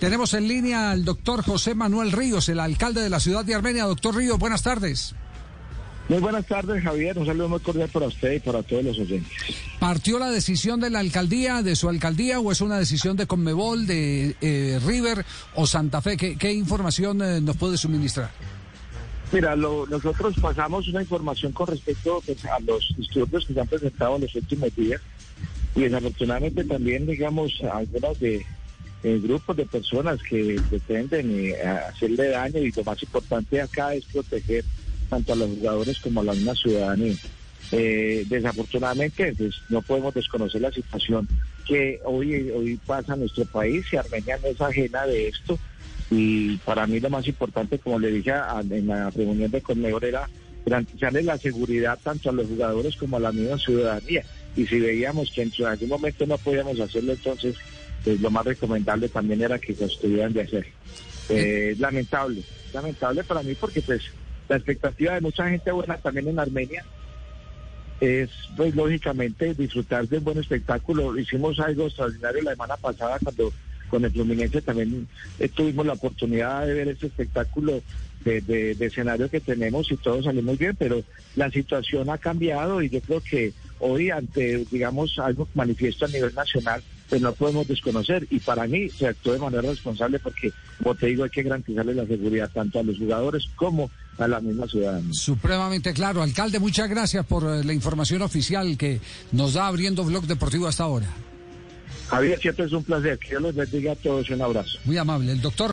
Tenemos en línea al doctor José Manuel Ríos, el alcalde de la ciudad de Armenia. Doctor Ríos, buenas tardes. Muy buenas tardes, Javier. Un saludo muy cordial para usted y para todos los oyentes. ¿Partió la decisión de la alcaldía, de su alcaldía, o es una decisión de Conmebol, de eh, River o Santa Fe? ¿Qué, información eh, nos puede suministrar? Mira, nosotros pasamos una información con respecto pues, a los disturbios que se han presentado en los últimos días y desafortunadamente también, digamos, algunos de eh, grupos de personas que pretenden hacerle daño y lo más importante acá es proteger tanto a los jugadores como a la misma ciudadanía. Eh, desafortunadamente, pues, no podemos desconocer la situación que hoy, hoy pasa en nuestro país y Armenia no es ajena de esto. Y para mí lo más importante, como le dije en la reunión de Conmebol, era garantizarle la seguridad tanto a los jugadores como a la misma ciudadanía. Y si veíamos que en algún momento no podíamos hacerlo, entonces pues, lo más recomendable también era que lo estuvieran de hacer. Eh, lamentable, lamentable para mí porque pues la expectativa de mucha gente buena también en Armenia es, pues lógicamente, disfrutar de un buen espectáculo. Hicimos algo extraordinario la semana pasada cuando con el Fluminense también eh, tuvimos la oportunidad de ver este espectáculo de, escenario que tenemos y todo salió muy bien, pero la situación ha cambiado y yo creo que hoy ante, digamos, algo manifiesto a nivel nacional, pues no podemos desconocer. Y para mí se actuó de manera responsable porque, como te digo, hay que garantizarle la seguridad tanto a los jugadores como a la misma ciudadanía. Supremamente claro. Alcalde, muchas gracias por eh, la información oficial que nos da abriendo Blog Deportivo hasta ahora. Javier, siempre es un placer. Que Dios los bendiga a todos. Un abrazo. Muy amable. El doctor.